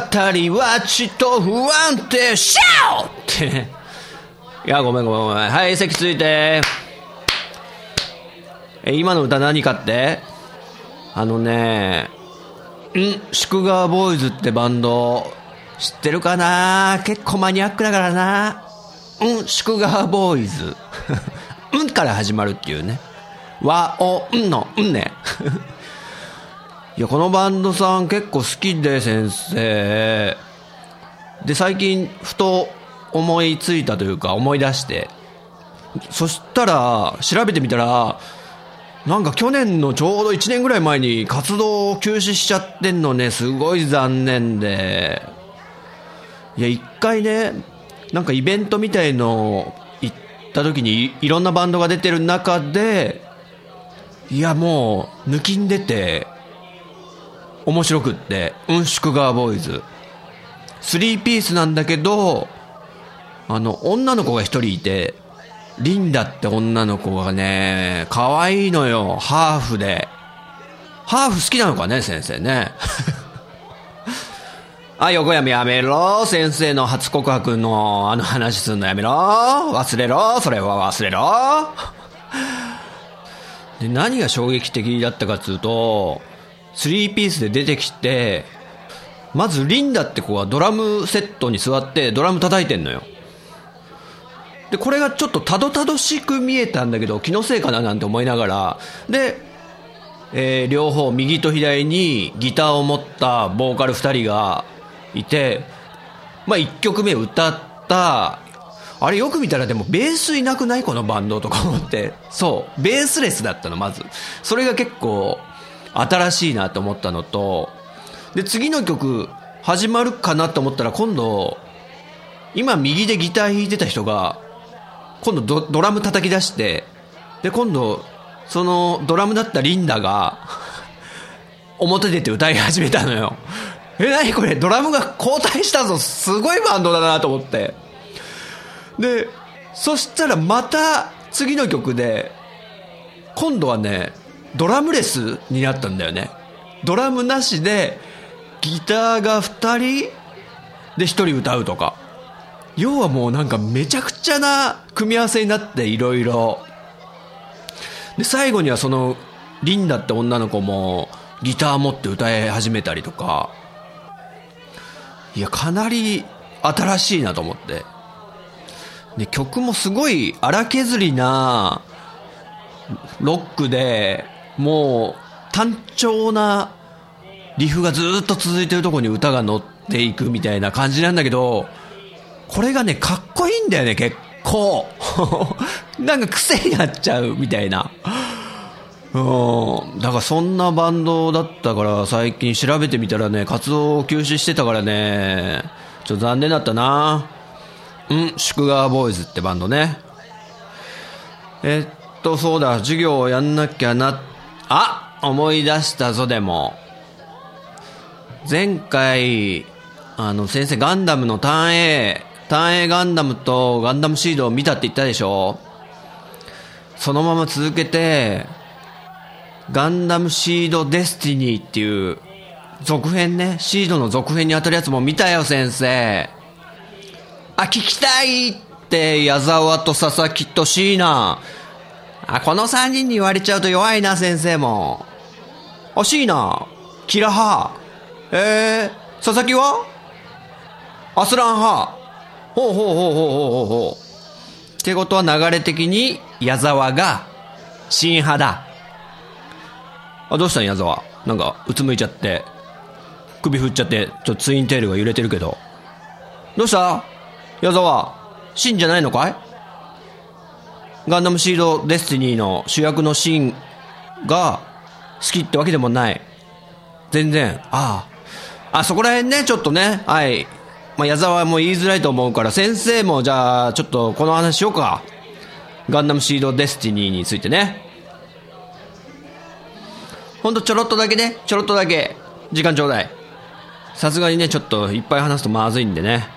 はちと不安定。シャオって。ねいやごめんごめんごめん。はい席ついて。え今の歌何かって？あのねん祝賀ボーイズってバンド。知ってるかな？結構マニアックだからな。うん祝賀ボーイズ。うんから始まるっていうね。和おんのんね。いや、このバンドさん結構好きで、先生。で、最近、ふと思いついたというか、思い出して。そしたら、調べてみたら、なんか去年のちょうど1年ぐらい前に活動を休止しちゃってんのね、すごい残念で。いや、一回ね、なんかイベントみたいの行った時にいいろんなバンドが出てる中で、いや、もう、抜きん出て、面白くって、うん、祝賀ボーイズ。スリーピースなんだけど、あの、女の子が一人いて、リンダって女の子がね、可愛いのよ、ハーフで。ハーフ好きなのかね、先生ね。あ、横山やめろ。先生の初告白のあの話すんのやめろ。忘れろ。それは忘れろ。で、何が衝撃的だったかっつうと、スリーピースで出てきて、まずリンダって子がドラムセットに座ってドラム叩いてんのよ。で、これがちょっとたどたどしく見えたんだけど、気のせいかななんて思いながら、で、えー両方右と左にギターを持ったボーカル二人がいて、まあ一曲目歌った、あれよく見たらでもベースいなくない？このバンドとか思って。そう。ベースレスだったの、まず。それが結構新しいなと思ったのと、で、次の曲始まるかなと思ったら今度、今右でギター弾いてた人が、今度ドドラム叩き出して、で、今度、そのドラムだったリンダが、表出て歌い始めたのよ。え、なにこれドラムが交代したぞすごいバンドだなと思って。で、そしたらまた次の曲で、今度はね、ドラムレスになったんだよね。ドラムなしで、ギターが2人で1人歌うとか。要はもうなんかめちゃくちゃな組み合わせになっていろいろ。で、最後にはその、リンダって女の子もギター持って歌い始めたりとか。いや、かなり新しいなと思って。で、曲もすごい荒削りなロックで、もう単調なリフがずっと続いてるとこに歌が乗っていくみたいな感じなんだけど、これがね、かっこいいんだよね、結構。なんか癖になっちゃうみたいな。うん。だからそんなバンドだったから最近調べてみたらね、活動を休止してたからね、ちょっと残念だったな。うん、祝賀ボーイズってバンドね。えっと、そうだ、授業をやんなきゃなっ、あ思い出したぞ、でも。前回、あの、先生ガンダムのターン A、ターン A ガンダムとガンダムシードを見たって言ったでしょそのまま続けて、ガンダムシードデスティニーっていう続編ね、シードの続編に当たるやつも見たよ、先生。あ、聞きたいって、矢沢と佐々木と椎名。あ、この三人に言われちゃうと弱いな、先生も。あ、椎名、キラハ。えー、佐々木は？アスラン派。ほうほうほうほうほうほうほう。ってことは流れ的に矢沢が新派だ。あ、どうしたん矢沢？なんかうつむいちゃって首振っちゃってちょっとツインテールが揺れてるけどどうした？矢沢シンじゃないのかい？ガンダムシードデスティニーの主役のシーンが好きってわけでもない。全然。ああ。あそこら辺ねちょっとね。はい。まあ、矢沢も言いづらいと思うから先生もじゃあちょっとこの話しようか。ガンダムシードデスティニーについてね。ほんとちょろっとだけね。ちょろっとだけ。時間ちょうだい。さすがにねちょっといっぱい話すとまずいんでね。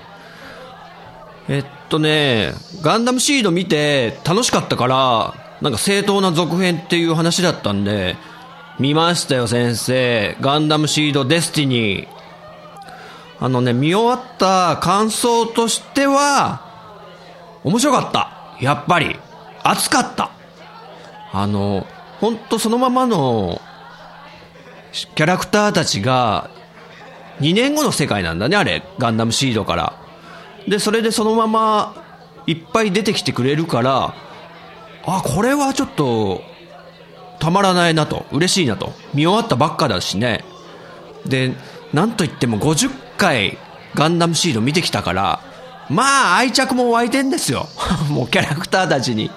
えっとねガンダムシード見て楽しかったからなんか正当な続編っていう話だったんで見ましたよ先生ガンダムシードデスティニーあのね、見終わった感想としては、面白かった。やっぱり。熱かった。あの、ほんとそのままの、キャラクターたちが、2年後の世界なんだね、あれ。ガンダムシードから。で、それでそのまま、いっぱい出てきてくれるから、あ、これはちょっと、たまらないなと。嬉しいなと。見終わったばっかだしね。で、なんといっても50回ガンダムシード見てきたから、まあ愛着も湧いてんですよ。もうキャラクターたちに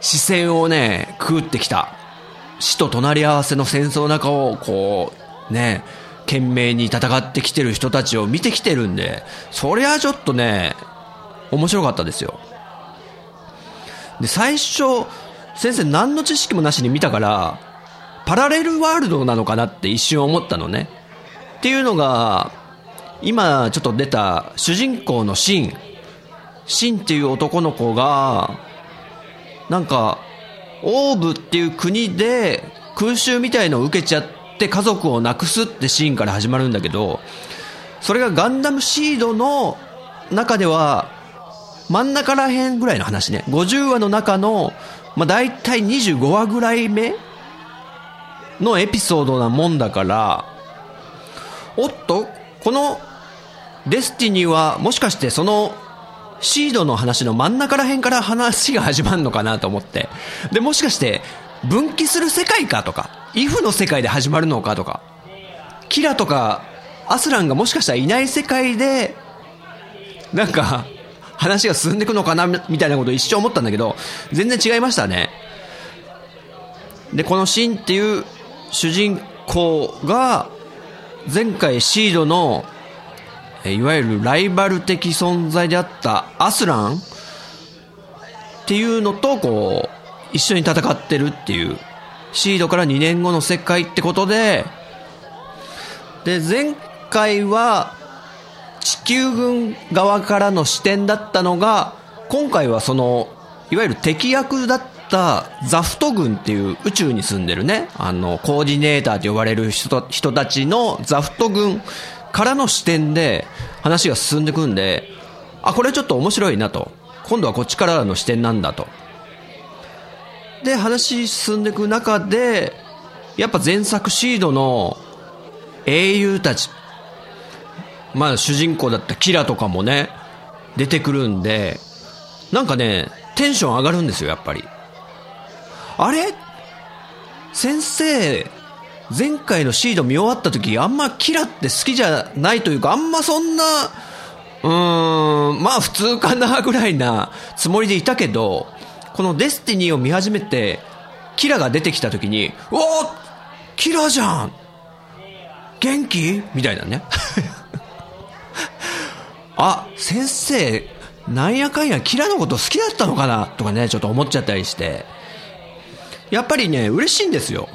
視線をね、くぐってきた。死と隣り合わせの戦争の中をこう、ね、懸命に戦ってきてる人たちを見てきてるんで、そりゃちょっとね、面白かったですよ。で、最初、先生何の知識もなしに見たから、パラレルワールドなのかなって一瞬思ったのね。っていうのが、今ちょっと出た主人公のシン。シンっていう男の子が、なんか、オーブっていう国で空襲みたいのを受けちゃって家族を亡くすってシーンから始まるんだけど、それがガンダムシードの中では、真ん中ら辺ぐらいの話ね。50話の中の、まあ、大体25話ぐらい目のエピソードなもんだから、おっと、このデスティニーはもしかしてそのシードの話の真ん中ら辺から話が始まるのかなと思って。で、もしかして分岐する世界かとか、イフの世界で始まるのかとか、キラとかアスランがもしかしたらいない世界で、なんか話が進んでいくのかなみたいなことを一瞬思ったんだけど、全然違いましたね。で、このシンっていう主人公が、前回シードの、いわゆるライバル的存在であったアスランっていうのと、こう、一緒に戦ってるっていう、シードから2年後の世界ってことで、で、前回は地球軍側からの視点だったのが、今回はその、いわゆる敵役だったザフト軍っていう宇宙に住んでるね、あの、コーディネーターと呼ばれる人人たちのザフト軍からの視点で話が進んでくんで、あ、これちょっと面白いなと。今度はこっちからの視点なんだと。で、話進んでいく中で、やっぱ前作シードの英雄たち、まあ主人公だったキラとかもね、出てくるんで、なんかね、テンション上がるんですよ、やっぱり。あれ？先生、前回のシード見終わった時、あんまキラって好きじゃないというか、あんまそんな、うーん、まあ普通かなぐらいなつもりでいたけど、このデスティニーを見始めて、キラが出てきた時に、おおキラじゃん元気？みたいなね。あ、先生、なんやかんやキラのこと好きだったのかな？とかね、ちょっと思っちゃったりして。やっぱりね、嬉しいんですよ。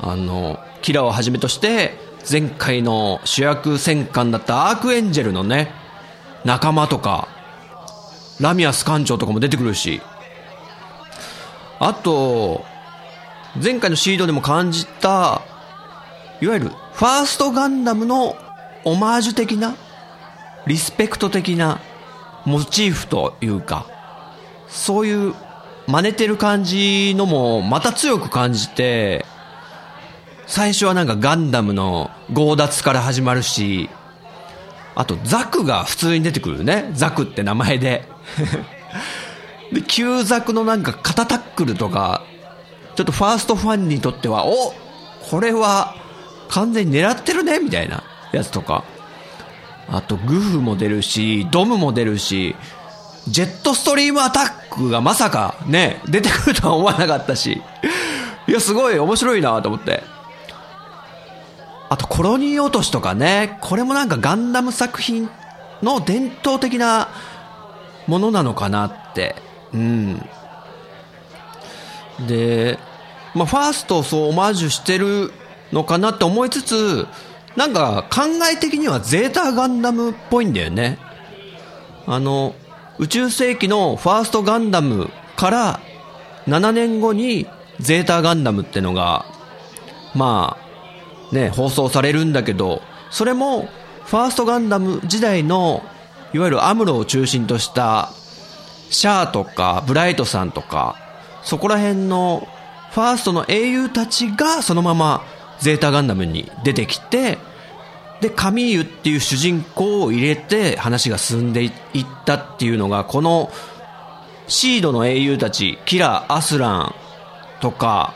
あの、キラをはじめとして、前回の主役戦艦だったアークエンジェルのね、仲間とか、ラミアス艦長とかも出てくるし、あと、前回のシードでも感じた、いわゆるファーストガンダムのオマージュ的な、リスペクト的なモチーフというか、そういう真似てる感じのもまた強く感じて、最初はなんかガンダムの強奪から始まるし、あとザクが普通に出てくるね。ザクって名前で。で、旧ザクのなんか肩タックルとか、ちょっとファーストファンにとっては、おこれは完全に狙ってるねみたいなやつとか。あと、グフも出るし、ドムも出るし、ジェットストリームアタックがまさかね、出てくるとは思わなかったし、いや、すごい面白いなと思って。あと、コロニー落としとかね、これもなんかガンダム作品の伝統的なものなのかなって。うん。で、まあ、ファーストをそうオマージュしてるのかなって思いつつ、なんか考え的にはゼータガンダムっぽいんだよね。あの、宇宙世紀のファーストガンダムから7年後にゼータガンダムってのが、まあ、ね、放送されるんだけど、それもファーストガンダム時代のいわゆるアムロを中心としたシャアとかブライトさんとかそこら辺のファーストの英雄たちがそのままゼータガンダムに出てきてでカミーユっていう主人公を入れて話が進んでいったっていうのがこのシードの英雄たちキラー・アスランとか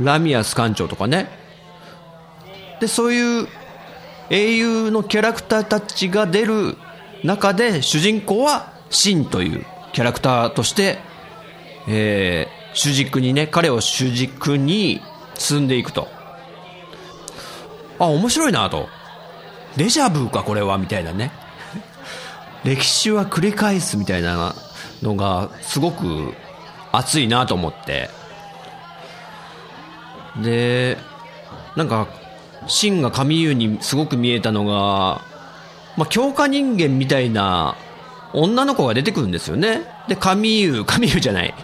ラミアス艦長とかね。でそういう英雄のキャラクターたちが出る中で主人公はシンという。キャラクターとして、えー、主軸にね、彼を主軸に進んでいくと。あ、面白いなと。デジャブか、これは、みたいなね。歴史は繰り返すみたいなのが、すごく熱いなと思って。で、なんか、シンが神優にすごく見えたのが、まあ、強化人間みたいな女の子が出てくるんですよね。で、神優、神優じゃない。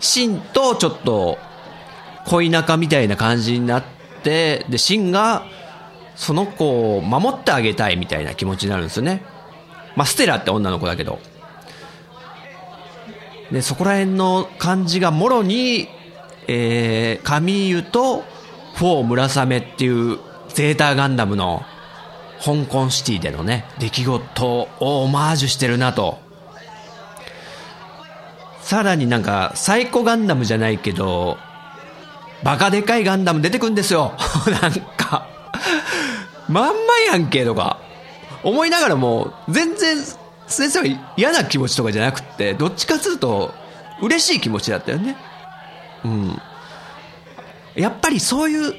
シンとちょっと恋仲みたいな感じになって、で、シンがその子を守ってあげたいみたいな気持ちになるんですよね。まあ、ステラって女の子だけど。で、そこら辺の感じがもろに、えー、カミーユとフォー村雨っていうゼータガンダムの香港シティでのね、出来事をオマージュしてるなと。さらになんか、サイコガンダムじゃないけど、バカでかいガンダム出てくんですよ。なんか、まんまやんけとか、思いながらも、全然、先生は嫌な気持ちとかじゃなくて、どっちかというと、嬉しい気持ちだったよね。うん。やっぱりそういう、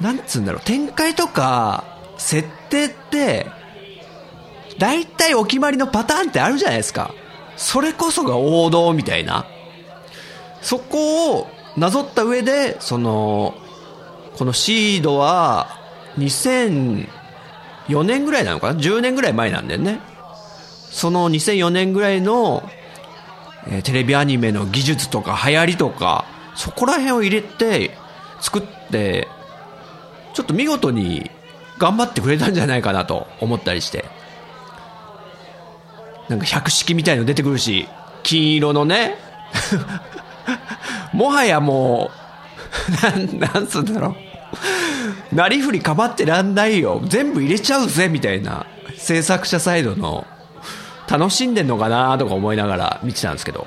なんつうんだろう、展開とか、設定って、大体お決まりのパターンってあるじゃないですか。それこそが王道みたいな。そこをなぞった上で、その、このシードは、2004年ぐらいなのかな ?10 年ぐらい前なんだよね。その2004年ぐらいの、えー、テレビアニメの技術とか流行りとか、そこら辺を入れて、作って、ちょっと見事に頑張ってくれたんじゃないかなと思ったりして。なんか百式みたいの出てくるし、金色のね、もはやもう、なん、なんつうんだろう。なりふりかまってらんないよ。全部入れちゃうぜ、みたいな、制作者サイドの、楽しんでんのかなとか思いながら見てたんですけど。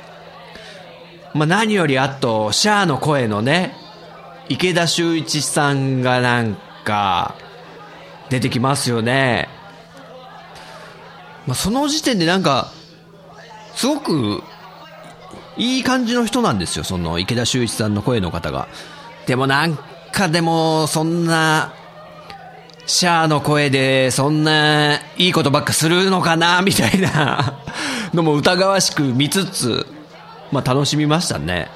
まあ何よりあと、シャアの声のね、池田修一さんがなんか、出てきますよね。まあ、その時点でなんか、すごく、いい感じの人なんですよ、その池田修一さんの声の方が。でもなんかでも、そんな、シャアの声で、そんないいことばっかするのかな、みたいなのも疑わしく見つつ、まあ楽しみましたね。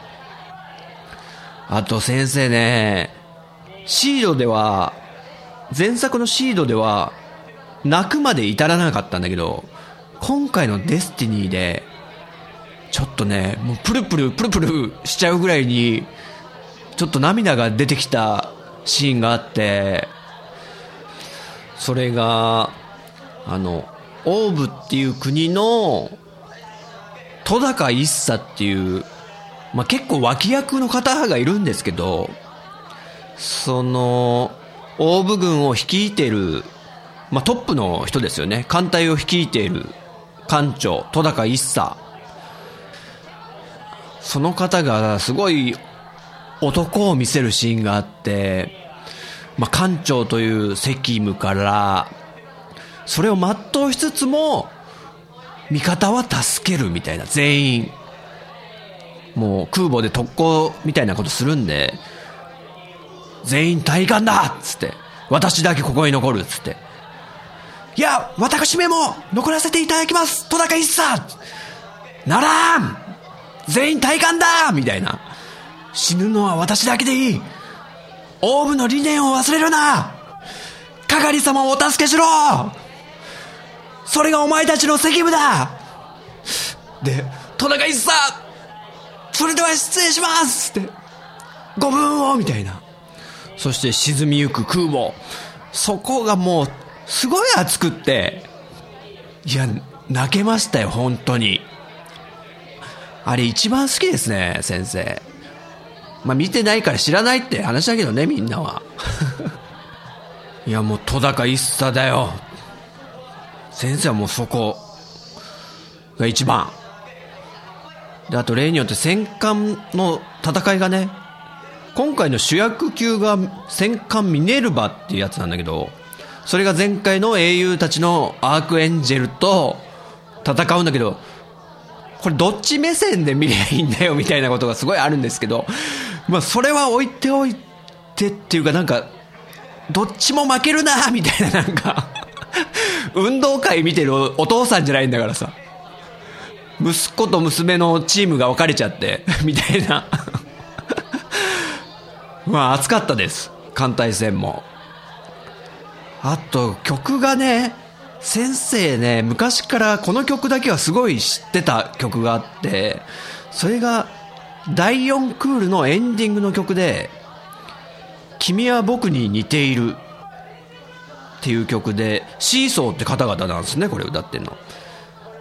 あと先生ね、シードでは、前作のシードでは、泣くまで至らなかったんだけど、今回のデスティニーで、ちょっとね、もうプルプル、プルプルしちゃうぐらいに、ちょっと涙が出てきたシーンがあって、それが、あの、オーブっていう国の、戸高一茶っていう、まあ、結構脇役の方がいるんですけど、その、大部軍を率いている、まあ、トップの人ですよね。艦隊を率いている艦長、戸高一茶。その方がすごい男を見せるシーンがあって、まあ、艦長という責務から、それを全うしつつも、味方は助けるみたいな、全員。もう空母で特攻みたいなことするんで、全員体感だっつって、私だけここに残るっつって。いや、私めも残らせていただきます。戸高一茶ならん。全員体感だみたいな。死ぬのは私だけでいい。オーブの理念を忘れるな。係様をお助けしろ。それがお前たちの責務だ。で、戸高一茶それでは失礼します。って、ご分をみたいな。そして沈みゆく空母。そこがもう、すごい熱くって、いや、泣けましたよ、本当に。あれ一番好きですね、先生。まあ見てないから知らないって話だけどね、みんなは。いや、もう戸高一茶だよ。先生はもうそこが一番。で、あと例によって戦艦の戦いがね、今回の主役級が戦艦ミネルヴァっていうやつなんだけど、それが前回の英雄たちのアークエンジェルと戦うんだけど、これどっち目線で見りゃいいんだよみたいなことがすごいあるんですけど、まあそれは置いておいてっていうかなんか、どっちも負けるなみたいななんか、運動会見てるお父さんじゃないんだからさ。息子と娘のチームが分かれちゃって、みたいな。まあ、熱かったです。艦隊戦も。あと、曲がね、先生ね、昔からこの曲だけはすごい知ってた曲があって、それが、第4クールのエンディングの曲で、君は僕に似ているっていう曲で、シーソーって方々なんですね、これ歌ってんの。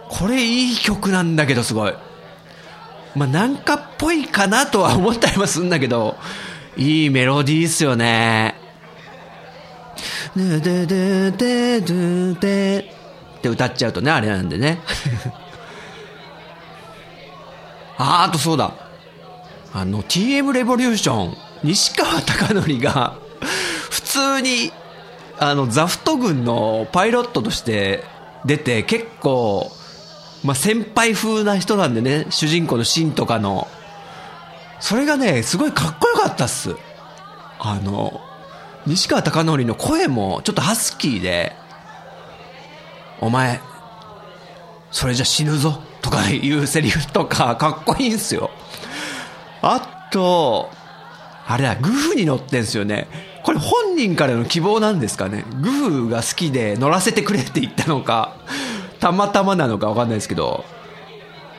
これいい曲なんだけどすごい。まあなんかっぽいかなとは思ったりもするんだけど、いいメロディーっすよね。ででででででって歌っちゃうとね、あれなんでね。あ、あとそうだ。あの、TM レボリューション、西川貴教が、普通に、あの、ザフト軍のパイロットとして出て、結構、まあ、先輩風な人なんでね、主人公のシンとかの。それがね、すごいかっこよかったっす。あの、西川貴教の声もちょっとハスキーで、お前、それじゃ死ぬぞとかいうセリフとかかっこいいんすよ。あと、あれだ、グフに乗ってんすよね。これ本人からの希望なんですかね。グフが好きで乗らせてくれって言ったのか、たまたまなのかわかんないですけど、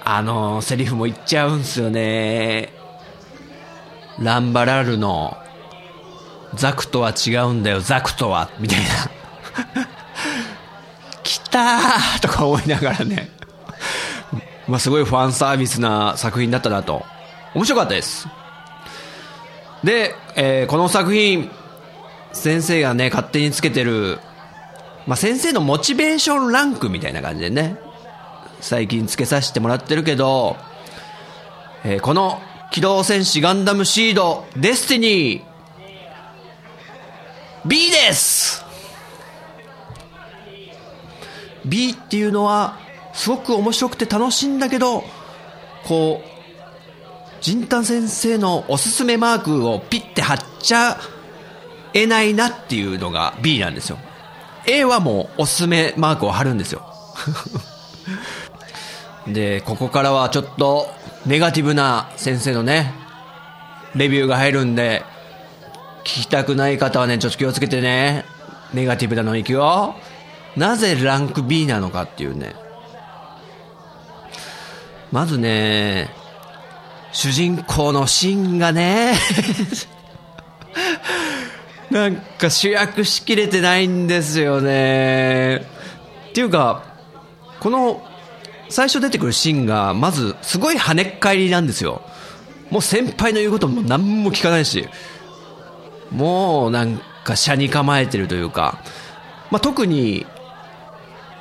あのセリフも言っちゃうんすよね。ランバラルの、ザクとは違うんだよ、ザクとは、みたいな。来たーとか思いながらね。まあすごいファンサービスな作品だったなと。面白かったです。で、えーこの作品、先生がね、勝手につけてる、まあ先生のモチベーションランクみたいな感じでね、最近つけさせてもらってるけど、えーこの機動戦士ガンダムシード、デスティニー、B です !B っていうのは、すごく面白くて楽しいんだけど、こう、ジンタン先生のおすすめマークをピッて貼っちゃえないなっていうのが B なんですよ。A はもうおすすめマークを貼るんですよ。で、ここからはちょっとネガティブな先生のね、レビューが入るんで、聞きたくない方はね、ちょっと気をつけてね。ネガティブなのいくよ。なぜランク B なのかっていうね。まずね、主人公のシンがね、なんか主役しきれてないんですよね。っていうか、この最初出てくるシーンが、まずすごい跳ねっ返りなんですよ。もう先輩の言うことも何も聞かないし、もうなんか車に構えてるというか、まあ、特に、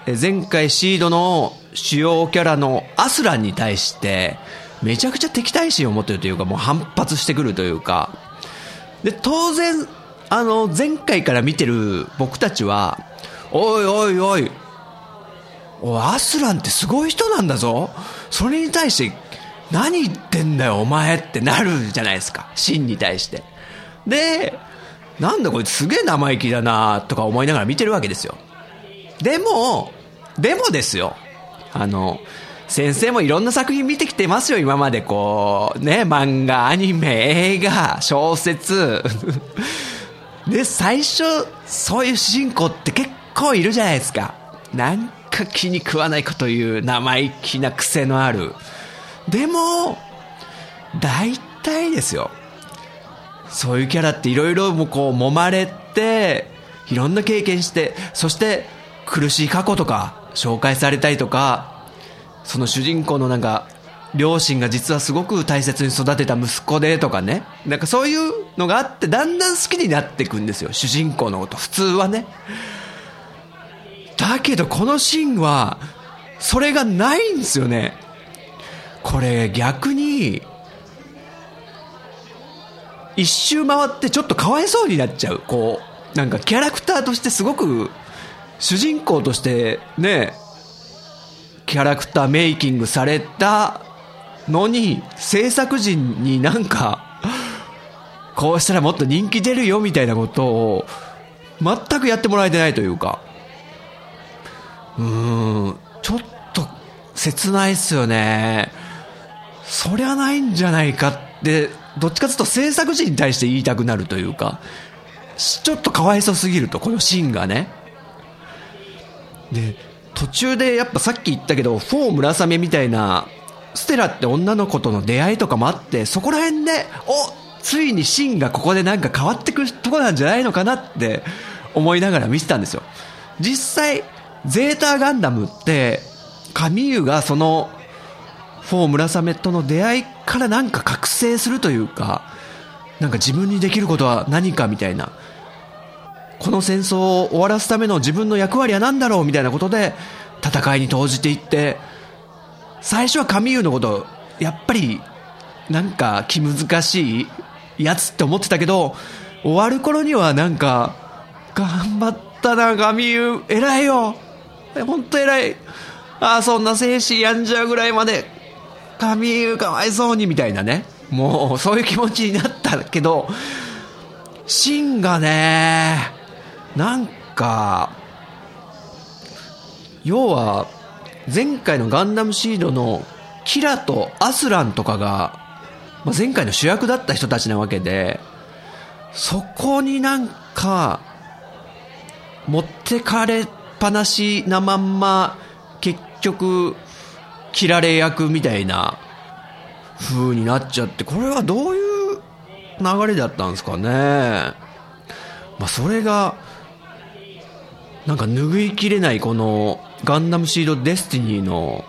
前回シードの主要キャラのアスランに対して、めちゃくちゃ敵対心を持ってるというか、もう反発してくるというか、で、当然、あの、前回から見てる僕たちは、おいおいおい、お、アスランってすごい人なんだぞ。それに対して、何言ってんだよ、お前ってなるじゃないですか。シンに対して。で、なんだこいつすげえ生意気だなとか思いながら見てるわけですよ。でも、でもですよ。あの、先生もいろんな作品見てきてますよ、今までこう、ね、漫画、アニメ、映画、小説。で、最初、そういう主人公って結構いるじゃないですか。なんか気に食わないこと言う生意気な癖のある。でも、大体ですよ。そういうキャラっていろいろもこう揉まれて、いろんな経験して、そして苦しい過去とか紹介されたりとか、その主人公のなんか、両親が実はすごく大切に育てた息子でとかね。なんかそういうのがあって、だんだん好きになっていくんですよ。主人公のこと。普通はね。だけどこのシーンは、それがないんですよね。これ逆に、一周回ってちょっとかわいそうになっちゃう。こう、なんかキャラクターとしてすごく、主人公としてね、キャラクターメイキングされたのに、制作陣になんか、こうしたらもっと人気出るよみたいなことを、全くやってもらえてないというか、うん、ちょっと切ないっすよね。そりゃないんじゃないかって、どっちかというと制作陣に対して言いたくなるというか、ちょっとかわいそすぎると、このシーンがね。で、途中でやっぱさっき言ったけど、フォー村雨みたいな、ステラって女の子との出会いとかもあって、そこら辺で、おついにシーンがここでなんか変わってくるとこなんじゃないのかなって思いながら見てたんですよ。実際、ゼータガンダムって、カミユがその、フォー村雨との出会いからなんか覚醒するというか、なんか自分にできることは何かみたいな。この戦争を終わらすための自分の役割は何だろうみたいなことで戦いに投じていって最初はカミーユのことやっぱりなんか気難しいやつって思ってたけど終わる頃にはなんか頑張ったなカミーユ偉いよ本当偉い。ああそんな精神病んじゃうぐらいまでカミーユかわいそうにみたいなね。もうそういう気持ちになったけどシンがねなんか、要は、前回のガンダムシードのキラとアスランとかが、ま、前回の主役だった人たちなわけで、そこになんか、持ってかれっぱなしなまんま、結局、切られ役みたいな風になっちゃって、これはどういう流れだったんですかね。まあ、それが、なんか拭いきれないこのガンダムシードデスティニーの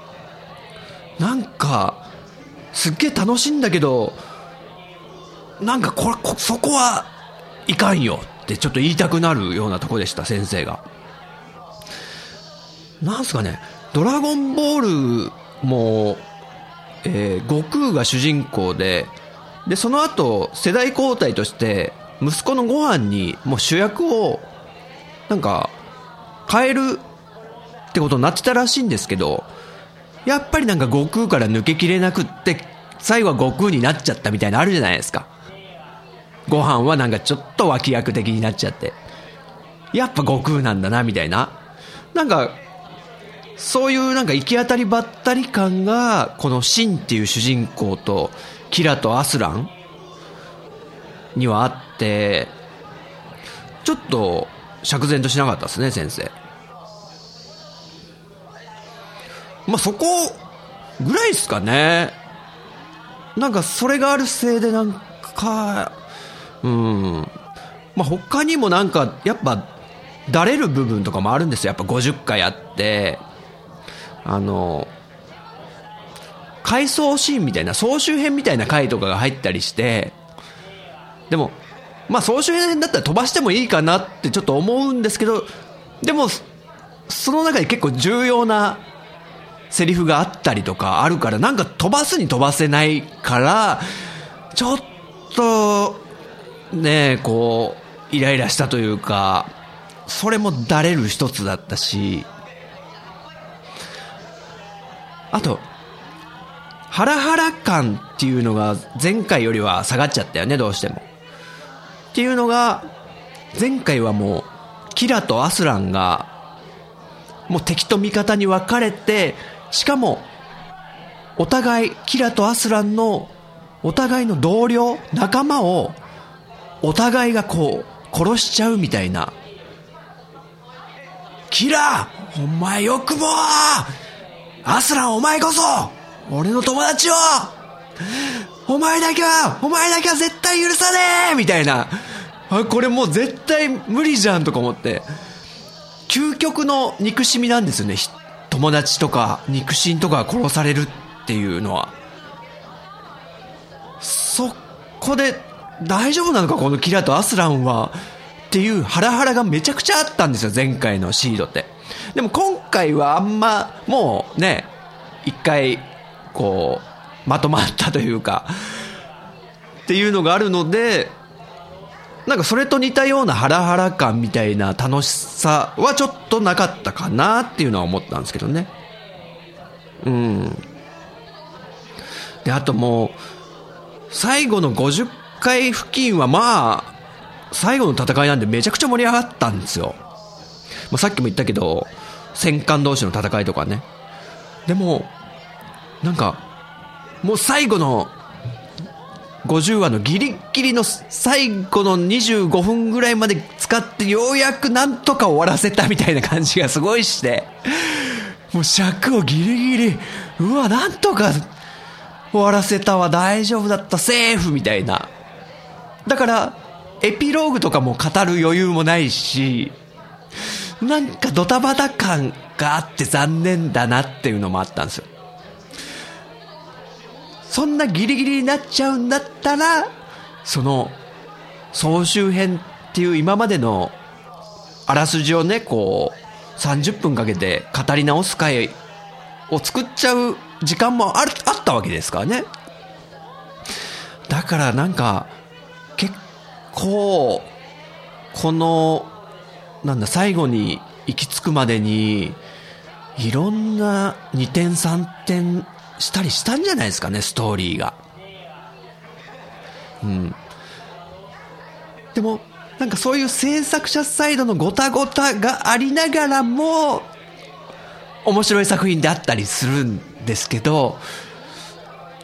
なんかすっげえ楽しいんだけどなんかこれこそこはいかんよってちょっと言いたくなるようなとこでした先生がなんすかねドラゴンボールも、えー、悟空が主人公ででその後世代交代として息子のご飯にもう主役をなんか変えるってことになってたらしいんですけど、やっぱりなんか悟空から抜けきれなくって、最後は悟空になっちゃったみたいなのあるじゃないですか。ご飯はなんかちょっと脇役的になっちゃって。やっぱ悟空なんだな、みたいな。なんか、そういうなんか行き当たりばったり感が、このシンっていう主人公と、キラとアスランにはあって、ちょっと釈然としなかったですね、先生。まあ、そこぐらいですかね。なんか、それがあるせいで、なんか、うん。まあ、他にもなんか、やっぱ、だれる部分とかもあるんですよ。やっぱ50回あって、あの、回想シーンみたいな、総集編みたいな回とかが入ったりして、でも、まあ総集編だったら飛ばしてもいいかなってちょっと思うんですけど、でも、その中に結構重要なセリフがあったりとかあるから、なんか飛ばすに飛ばせないから、ちょっと、ねこう、イライラしたというか、それもだれる一つだったし、あと、ハラハラ感っていうのが前回よりは下がっちゃったよね、どうしても。っていうのが、前回はもう、キラとアスランが、もう敵と味方に分かれて、しかも、お互い、キラとアスランの、お互いの同僚、仲間を、お互いがこう、殺しちゃうみたいな。キラお前よくもーアスランお前こそ俺の友達をお前だけは、お前だけは絶対許さねえみたいな。あ、これもう絶対無理じゃんとか思って。究極の憎しみなんですよね。友達とか肉親とか殺されるっていうのは。そこで大丈夫なのか？このキラとアスランは。っていうハラハラがめちゃくちゃあったんですよ。前回のシードって。でも今回はあんま、もうね、一回、こう、まとまったというか、っていうのがあるので、なんかそれと似たようなハラハラ感みたいな楽しさはちょっとなかったかなっていうのは思ったんですけどね。うん。で、あともう、最後の50回付近はまあ、最後の戦いなんでめちゃくちゃ盛り上がったんですよ。まあ、さっきも言ったけど、戦艦同士の戦いとかね。でも、なんか、もう最後の50話のギリギリの最後の25分ぐらいまで使ってようやくなんとか終わらせたみたいな感じがすごいして、もう尺をギリギリ、うわ、なんとか終わらせたわ、大丈夫だった、セーフみたいな。だから、エピローグとかも語る余裕もないし、なんかドタバタ感があって残念だなっていうのもあったんですよ。そんなギリギリになっちゃうんだったら、その、総集編っていう今までのあらすじをね、こう、30分かけて語り直す回を作っちゃう時間もあるあったわけですからね。だからなんか、結構、この、なんだ、最後に行き着くまでに、いろんな2点3点したりしたんじゃないですかね、ストーリーが。うん。でも、なんかそういう制作者サイドのごたごたがありながらも、面白い作品であったりするんですけど、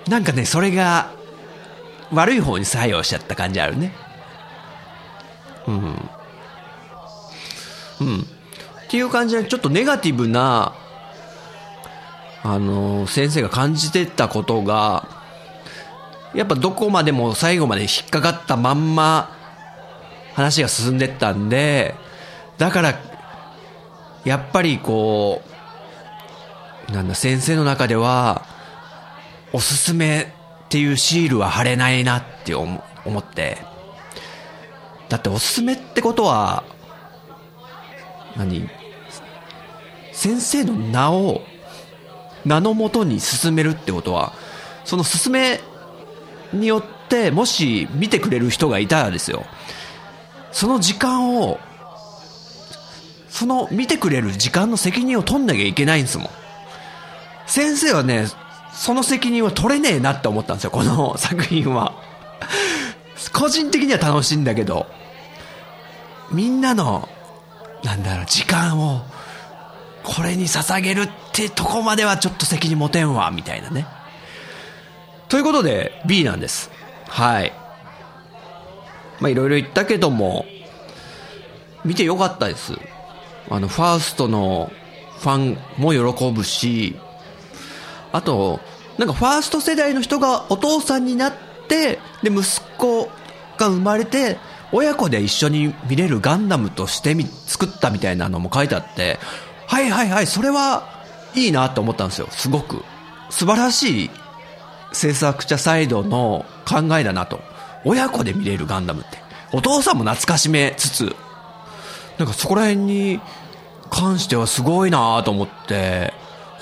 なんかね、それが悪い方に作用しちゃった感じあるね。うん。うん。っていう感じで、ちょっとネガティブなあの、先生が感じてたことが、やっぱどこまでも最後まで引っかかったまんま話が進んでったんで、だから、やっぱりこう、なんだ、先生の中では、おすすめっていうシールは貼れないなって思って。だっておすすめってことは、何？先生の名を名のもとに進めるってことは、その進めによって、もし見てくれる人がいたらですよ、その時間を、その見てくれる時間の責任を取んなきゃいけないんですもん。先生はね、その責任は取れねえなって思ったんですよ、この作品は。個人的には楽しいんだけど、みんなの、なんだろう、時間を、これに捧げるってとこまではちょっと責任持てんわ、みたいなね。ということで、B なんです。はい。まあ、いろいろ言ったけども、見てよかったです。あの、ファーストのファンも喜ぶし、あと、なんかファースト世代の人がお父さんになって、で、息子が生まれて、親子で一緒に見れるガンダムとしてみ作ったみたいなのも書いてあって、はいはいはい、それはいいなと思ったんですよ、すごく。素晴らしい制作者サイドの考えだなと。親子で見れるガンダムって。お父さんも懐かしめつつ、なんかそこら辺に関してはすごいなと思って、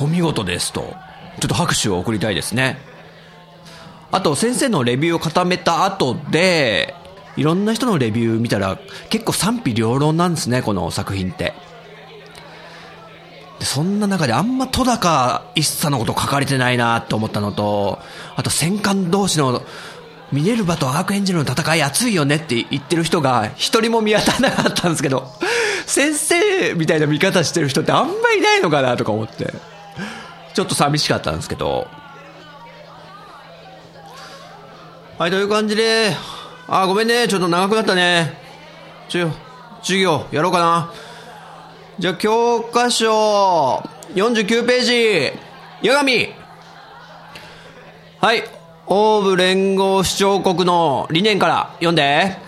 お見事ですと。ちょっと拍手を送りたいですね。あと、先生のレビューを固めた後で、いろんな人のレビュー見たら結構賛否両論なんですね、この作品って。そんな中であんま戸高一茶のこと書かれてないなと思ったのと、あと戦艦同士のミネルヴァとアークエンジェルの戦い熱いよねって言ってる人が一人も見当たらなかったんですけど、先生みたいな見方してる人ってあんまいないのかなとか思って、ちょっと寂しかったんですけど。はい、という感じで、あ、ごめんね、ちょっと長くなったね。ちょ、授業やろうかな。じゃあ、教科書、49ページ、八神。はい、オーブ連合主張国の理念から読んで。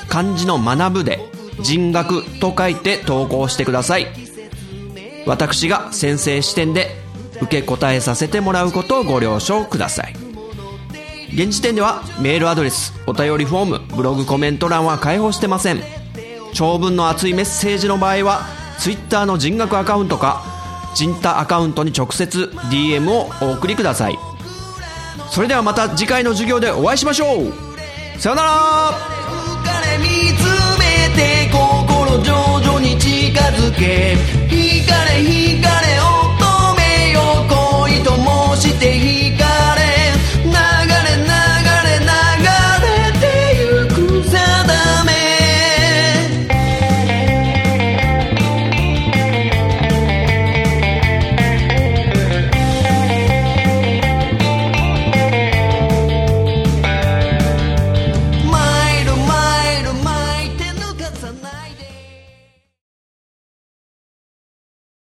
漢字の学ぶで人学と書いて投稿してください。私が先生視点で受け答えさせてもらうことをご了承ください。現時点ではメールアドレスお便りフォームブログコメント欄は開放してません。長文の熱いメッセージの場合は Twitter の人学アカウントか人太アカウントに直接 DM をお送りください。それではまた次回の授業でお会いしましょう。さよなら。見つめて心徐々に近づけ。光れ光れ